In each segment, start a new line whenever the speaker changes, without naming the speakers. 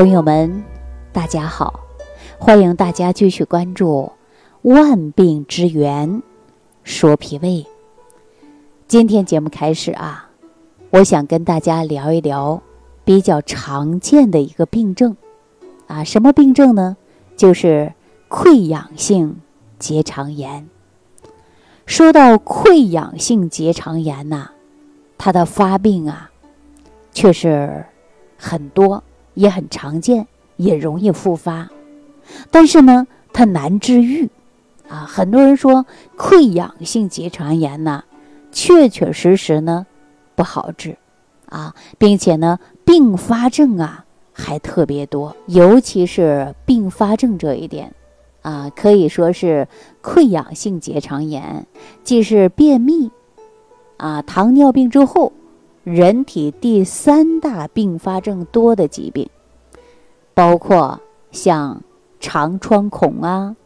朋友们，大家好，欢迎大家继续关注《万病之源说脾胃》。今天节目开始啊，我想跟大家聊一聊比较常见的一个病症啊，什么病症呢？就是溃疡性结肠炎。说到溃疡性结肠炎呐，它的发病啊，却是很多。也很常见，也容易复发，但是呢，它难治愈，啊，很多人说溃疡性结肠炎呢，确确实实呢不好治，啊，并且呢并发症啊还特别多，尤其是并发症这一点，啊，可以说是溃疡性结肠炎既是便秘，啊，糖尿病之后。人体第三大并发症多的疾病，包括像肠穿孔啊、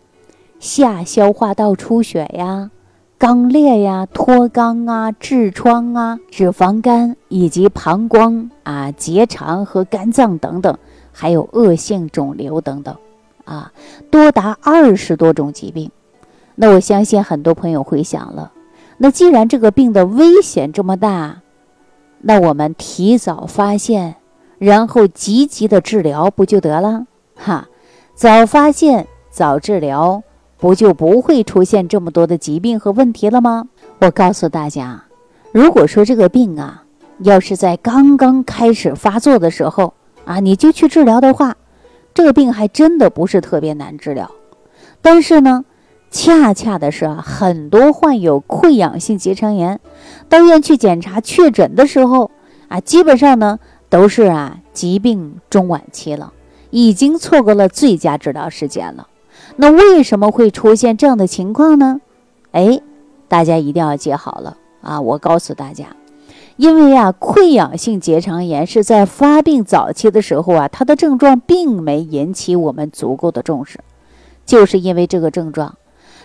下消化道出血呀、肛裂呀、脱肛啊、痔疮啊、脂肪肝以及膀胱啊、结肠和肝脏等等，还有恶性肿瘤等等，啊，多达二十多种疾病。那我相信很多朋友会想了，那既然这个病的危险这么大，那我们提早发现，然后积极的治疗不就得了？哈，早发现早治疗，不就不会出现这么多的疾病和问题了吗？我告诉大家，如果说这个病啊，要是在刚刚开始发作的时候啊，你就去治疗的话，这个病还真的不是特别难治疗。但是呢，恰恰的是啊，很多患有溃疡性结肠炎。到医院去检查确诊的时候啊，基本上呢都是啊疾病中晚期了，已经错过了最佳治疗时间了。那为什么会出现这样的情况呢？哎，大家一定要记好了啊！我告诉大家，因为啊溃疡性结肠炎是在发病早期的时候啊，它的症状并没引起我们足够的重视，就是因为这个症状，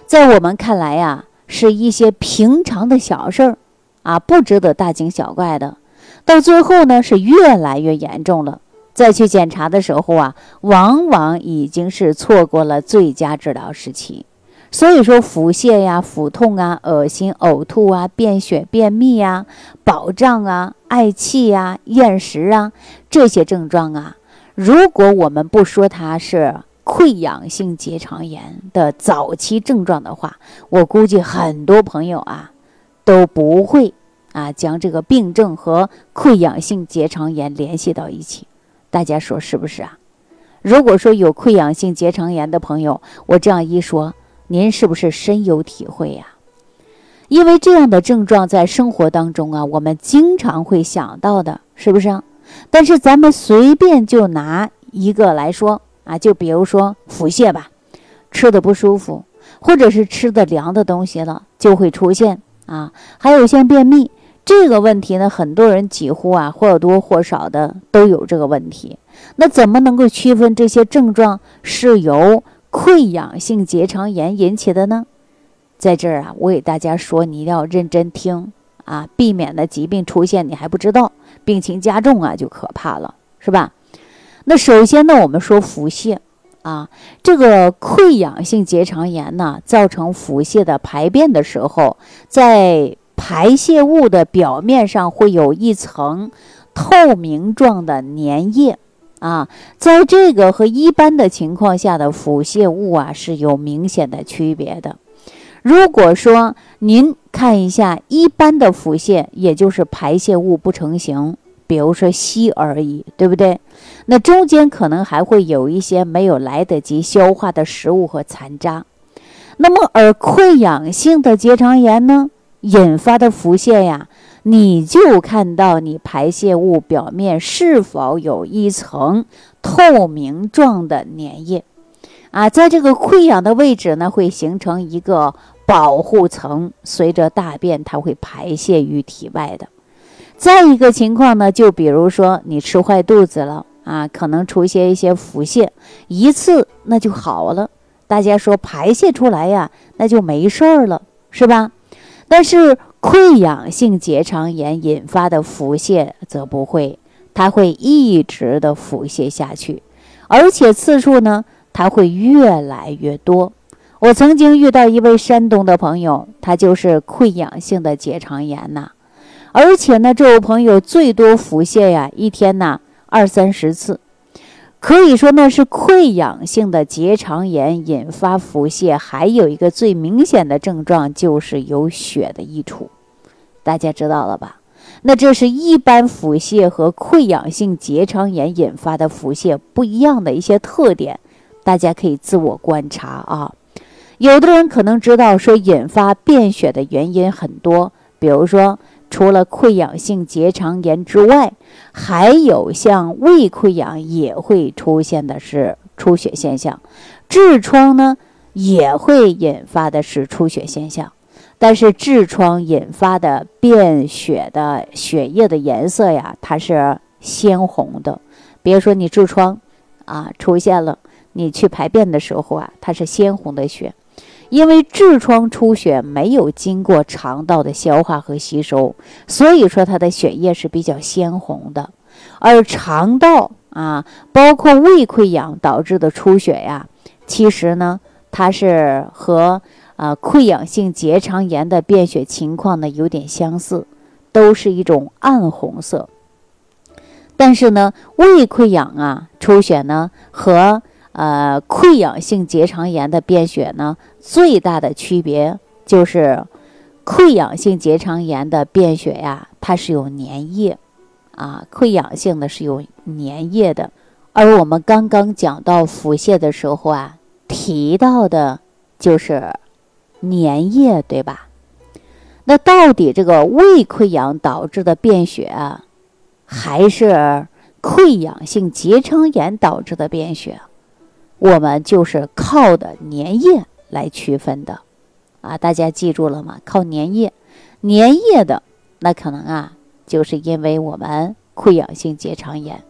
在我们看来呀是一些平常的小事儿。啊，不值得大惊小怪的，到最后呢是越来越严重了。再去检查的时候啊，往往已经是错过了最佳治疗时期。所以说，腹泻呀、腹痛啊、恶心、呕吐啊、便血、便秘呀、饱胀啊、嗳气呀、厌食啊这些症状啊，如果我们不说它是溃疡性结肠炎的早期症状的话，我估计很多朋友啊。都不会啊，将这个病症和溃疡性结肠炎联系到一起，大家说是不是啊？如果说有溃疡性结肠炎的朋友，我这样一说，您是不是深有体会呀？因为这样的症状在生活当中啊，我们经常会想到的，是不是？但是咱们随便就拿一个来说啊，就比如说腹泻吧，吃的不舒服，或者是吃的凉的东西了，就会出现。啊，还有像便秘这个问题呢，很多人几乎啊或多或少的都有这个问题。那怎么能够区分这些症状是由溃疡性结肠炎引起的呢？在这儿啊，我给大家说，你一定要认真听啊，避免的疾病出现你还不知道，病情加重啊就可怕了，是吧？那首先呢，我们说腹泻。啊，这个溃疡性结肠炎呢，造成腹泻的排便的时候，在排泄物的表面上会有一层透明状的粘液啊，在这个和一般的情况下的腹泻物啊是有明显的区别的。如果说您看一下一般的腹泻，也就是排泄物不成形。比如说稀而已，对不对？那中间可能还会有一些没有来得及消化的食物和残渣。那么，而溃疡性的结肠炎呢，引发的腹泻呀，你就看到你排泄物表面是否有一层透明状的粘液啊，在这个溃疡的位置呢，会形成一个保护层，随着大便它会排泄于体外的。再一个情况呢，就比如说你吃坏肚子了啊，可能出现一些腹泻，一次那就好了。大家说排泄出来呀，那就没事儿了，是吧？但是溃疡性结肠炎引发的腹泻则不会，它会一直的腹泻下去，而且次数呢，它会越来越多。我曾经遇到一位山东的朋友，他就是溃疡性的结肠炎呐，而且呢，这位朋友最多腹泻呀，一天呢二三十次，可以说那是溃疡性的结肠炎引发腹泻。还有一个最明显的症状就是有血的溢出，大家知道了吧？那这是一般腹泻和溃疡性结肠炎引发的腹泻不一样的一些特点，大家可以自我观察啊。有的人可能知道说引发便血的原因很多，比如说除了溃疡性结肠炎之外，还有像胃溃疡也会出现的是出血现象，痔疮呢也会引发的是出血现象，但是痔疮引发的便血的血液的颜色呀，它是鲜红的。比如说你痔疮啊出现了，你去排便的时候啊，它是鲜红的血。因为痔疮出血没有经过肠道的消化和吸收，所以说它的血液是比较鲜红的。而肠道啊，包括胃溃疡导致的出血呀，其实呢，它是和啊溃疡性结肠炎的便血情况呢有点相似，都是一种暗红色。但是呢，胃溃疡啊出血呢和呃，溃疡性结肠炎的便血呢，最大的区别就是，溃疡性结肠炎的便血呀，它是有粘液，啊，溃疡性的是有粘液的，而我们刚刚讲到腹泻的时候啊，提到的就是粘液，对吧？那到底这个胃溃疡导致的便血啊，还是溃疡性结肠炎导致的便血？我们就是靠的粘液来区分的，啊，大家记住了吗？靠粘液，粘液的那可能啊，就是因为我们溃疡性结肠炎。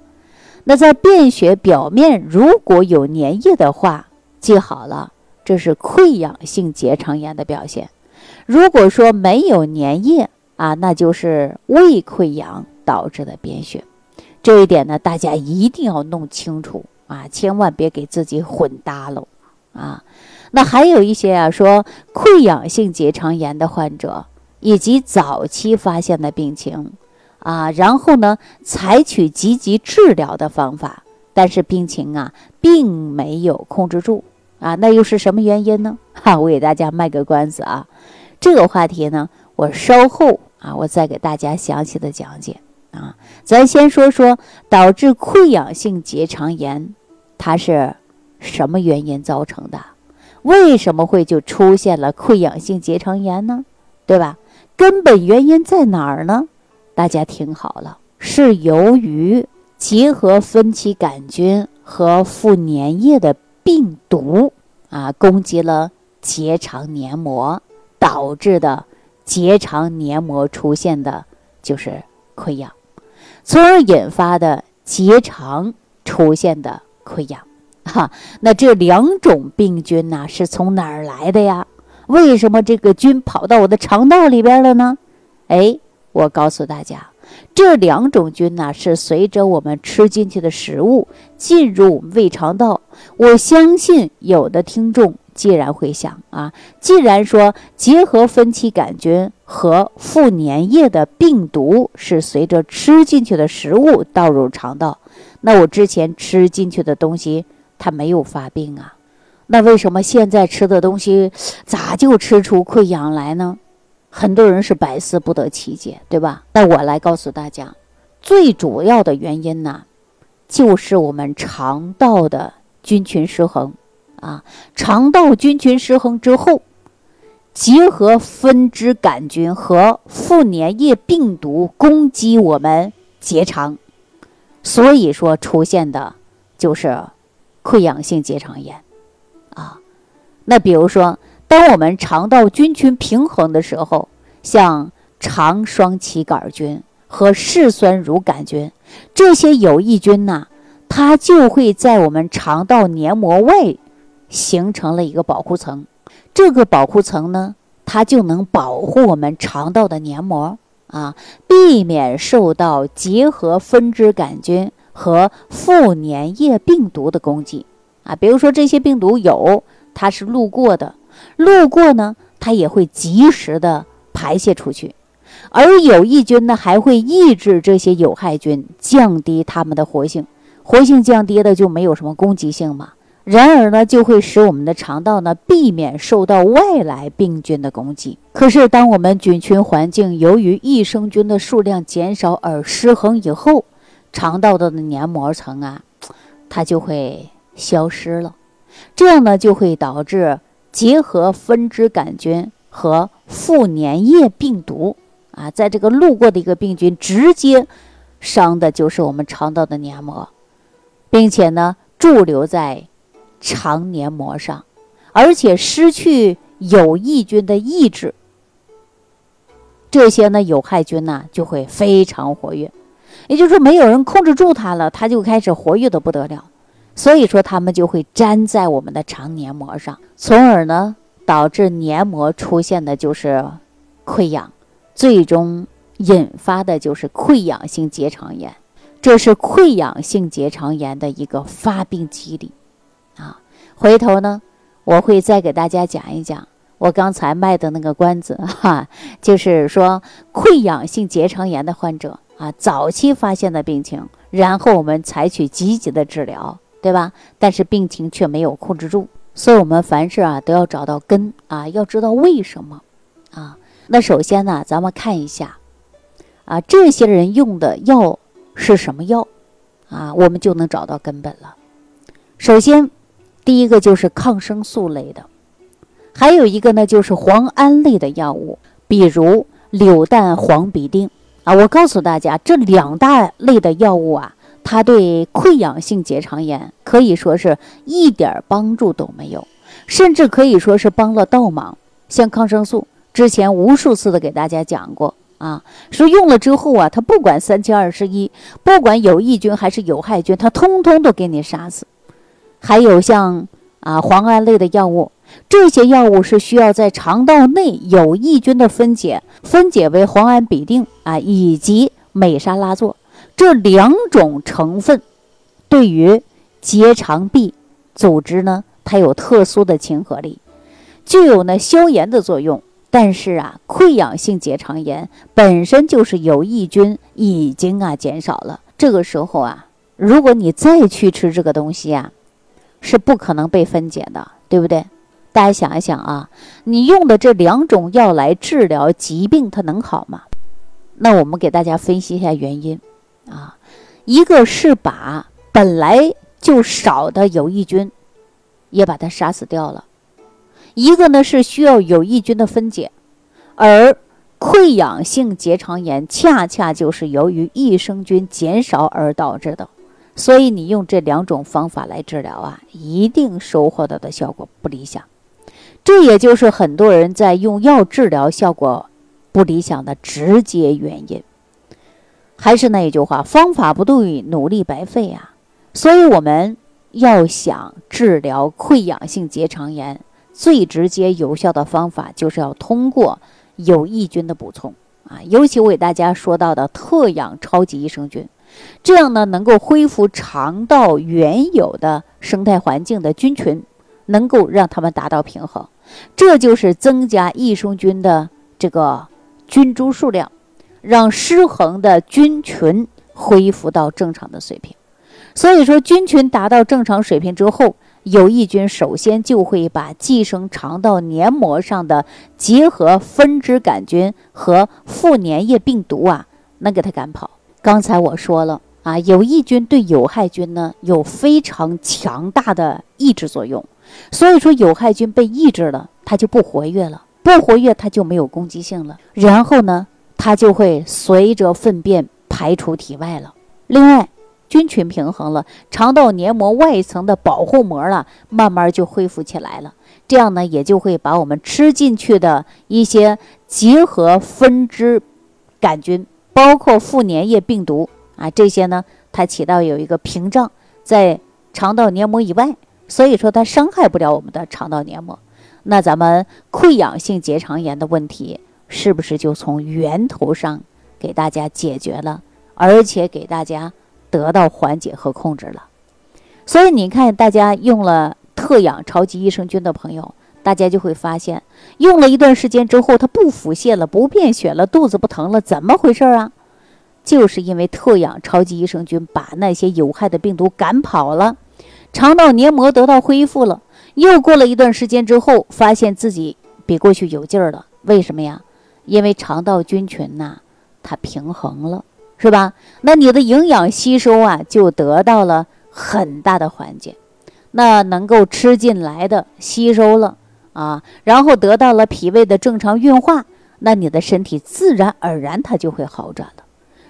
那在便血表面如果有粘液的话，记好了，这是溃疡性结肠炎的表现。如果说没有粘液啊，那就是胃溃疡导致的便血。这一点呢，大家一定要弄清楚。啊，千万别给自己混搭喽！啊，那还有一些啊，说溃疡性结肠炎的患者以及早期发现的病情，啊，然后呢，采取积极治疗的方法，但是病情啊，并没有控制住啊，那又是什么原因呢？哈，我给大家卖个关子啊，这个话题呢，我稍后啊，我再给大家详细的讲解啊，咱先说说导致溃疡性结肠炎。它是什么原因造成的？为什么会就出现了溃疡性结肠炎呢？对吧？根本原因在哪儿呢？大家听好了，是由于结核分期杆菌和附粘液的病毒啊攻击了结肠黏膜，导致的结肠黏膜出现的就是溃疡，从而引发的结肠出现的。溃疡，哈，那这两种病菌呢，是从哪儿来的呀？为什么这个菌跑到我的肠道里边了呢？哎，我告诉大家，这两种菌呢，是随着我们吃进去的食物进入胃肠道。我相信有的听众既然会想啊，既然说结核分期杆菌和附粘液的病毒是随着吃进去的食物倒入肠道。那我之前吃进去的东西，它没有发病啊，那为什么现在吃的东西咋就吃出溃疡来呢？很多人是百思不得其解，对吧？那我来告诉大家，最主要的原因呢，就是我们肠道的菌群失衡啊。肠道菌群失衡之后，结合分支杆菌和副粘液病毒攻击我们结肠。所以说出现的，就是溃疡性结肠炎，啊，那比如说，当我们肠道菌群平衡的时候，像肠双歧杆菌和嗜酸乳杆菌这些有益菌呢，它就会在我们肠道黏膜外形成了一个保护层，这个保护层呢，它就能保护我们肠道的黏膜。啊，避免受到结核分支杆菌和副粘液病毒的攻击啊。比如说这些病毒有，它是路过的，路过呢，它也会及时的排泄出去，而有益菌呢，还会抑制这些有害菌，降低它们的活性，活性降低的就没有什么攻击性嘛。然而呢，就会使我们的肠道呢避免受到外来病菌的攻击。可是，当我们菌群环境由于益生菌的数量减少而失衡以后，肠道的黏膜层啊，它就会消失了。这样呢，就会导致结合分支杆菌和副粘液病毒啊，在这个路过的一个病菌直接伤的就是我们肠道的黏膜，并且呢驻留在。肠黏膜上，而且失去有益菌的抑制，这些呢有害菌呢就会非常活跃，也就是说没有人控制住它了，它就开始活跃的不得了，所以说它们就会粘在我们的肠黏膜上，从而呢导致黏膜出现的就是溃疡，最终引发的就是溃疡性结肠炎，这是溃疡性结肠炎的一个发病机理。啊，回头呢，我会再给大家讲一讲我刚才卖的那个关子哈，就是说溃疡性结肠炎的患者啊，早期发现的病情，然后我们采取积极的治疗，对吧？但是病情却没有控制住，所以我们凡事啊都要找到根啊，要知道为什么啊。那首先呢，咱们看一下啊，这些人用的药是什么药啊，我们就能找到根本了。首先。第一个就是抗生素类的，还有一个呢就是磺胺类的药物，比如柳氮磺吡啶啊。我告诉大家，这两大类的药物啊，它对溃疡性结肠炎可以说是一点帮助都没有，甚至可以说是帮了倒忙。像抗生素，之前无数次的给大家讲过啊，说用了之后啊，它不管三七二十一，不管有益菌还是有害菌，它通通都给你杀死。还有像啊磺胺类的药物，这些药物是需要在肠道内有益菌的分解，分解为磺胺吡啶啊以及美沙拉唑这两种成分，对于结肠壁组织呢，它有特殊的亲和力，具有呢消炎的作用。但是啊，溃疡性结肠炎本身就是有益菌已经啊减少了，这个时候啊，如果你再去吃这个东西啊。是不可能被分解的，对不对？大家想一想啊，你用的这两种药来治疗疾病，它能好吗？那我们给大家分析一下原因啊。一个是把本来就少的有益菌也把它杀死掉了，一个呢是需要有益菌的分解，而溃疡性结肠炎恰恰就是由于益生菌减少而导致的。所以你用这两种方法来治疗啊，一定收获到的效果不理想。这也就是很多人在用药治疗效果不理想的直接原因。还是那一句话，方法不对，努力白费啊。所以我们要想治疗溃疡性结肠炎，最直接有效的方法就是要通过有益菌的补充啊，尤其我给大家说到的特养超级益生菌。这样呢，能够恢复肠道原有的生态环境的菌群，能够让它们达到平衡，这就是增加益生菌的这个菌株数量，让失衡的菌群恢复到正常的水平。所以说，菌群达到正常水平之后，有益菌首先就会把寄生肠道黏膜上的结核分支杆菌和副粘液病毒啊，能给它赶跑。刚才我说了啊，有益菌对有害菌呢有非常强大的抑制作用，所以说有害菌被抑制了，它就不活跃了，不活跃它就没有攻击性了，然后呢，它就会随着粪便排出体外了。另外，菌群平衡了，肠道黏膜外层的保护膜了，慢慢就恢复起来了，这样呢，也就会把我们吃进去的一些结合分支杆菌。包括副粘液病毒啊，这些呢，它起到有一个屏障在肠道黏膜以外，所以说它伤害不了我们的肠道黏膜。那咱们溃疡性结肠炎的问题是不是就从源头上给大家解决了，而且给大家得到缓解和控制了。所以你看，大家用了特养超级益生菌的朋友，大家就会发现，用了一段时间之后，它不腹泻了，不便血了，肚子不疼了，怎么回事啊？就是因为特养超级益生菌把那些有害的病毒赶跑了，肠道黏膜得到恢复了。又过了一段时间之后，发现自己比过去有劲儿了。为什么呀？因为肠道菌群呐，它平衡了，是吧？那你的营养吸收啊，就得到了很大的缓解。那能够吃进来的吸收了啊，然后得到了脾胃的正常运化，那你的身体自然而然它就会好转了。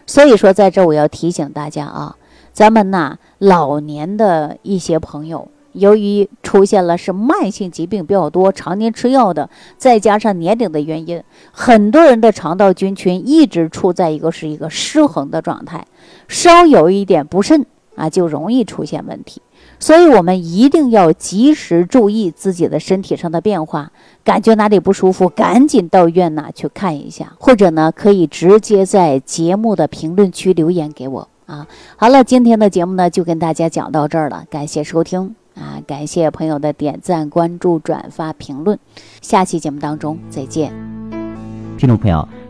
所以说，在这我要提醒大家啊，咱们呐老年的一些朋友。由于出现了是慢性疾病比较多，常年吃药的，再加上年龄的原因，很多人的肠道菌群一直处在一个是一个失衡的状态，稍有一点不慎啊，就容易出现问题。所以我们一定要及时注意自己的身体上的变化，感觉哪里不舒服，赶紧到医院呐去看一下，或者呢可以直接在节目的评论区留言给我啊。好了，今天的节目呢就跟大家讲到这儿了，感谢收听。啊，感谢朋友的点赞、关注、转发、评论，下期节目当中再见。
听众朋友，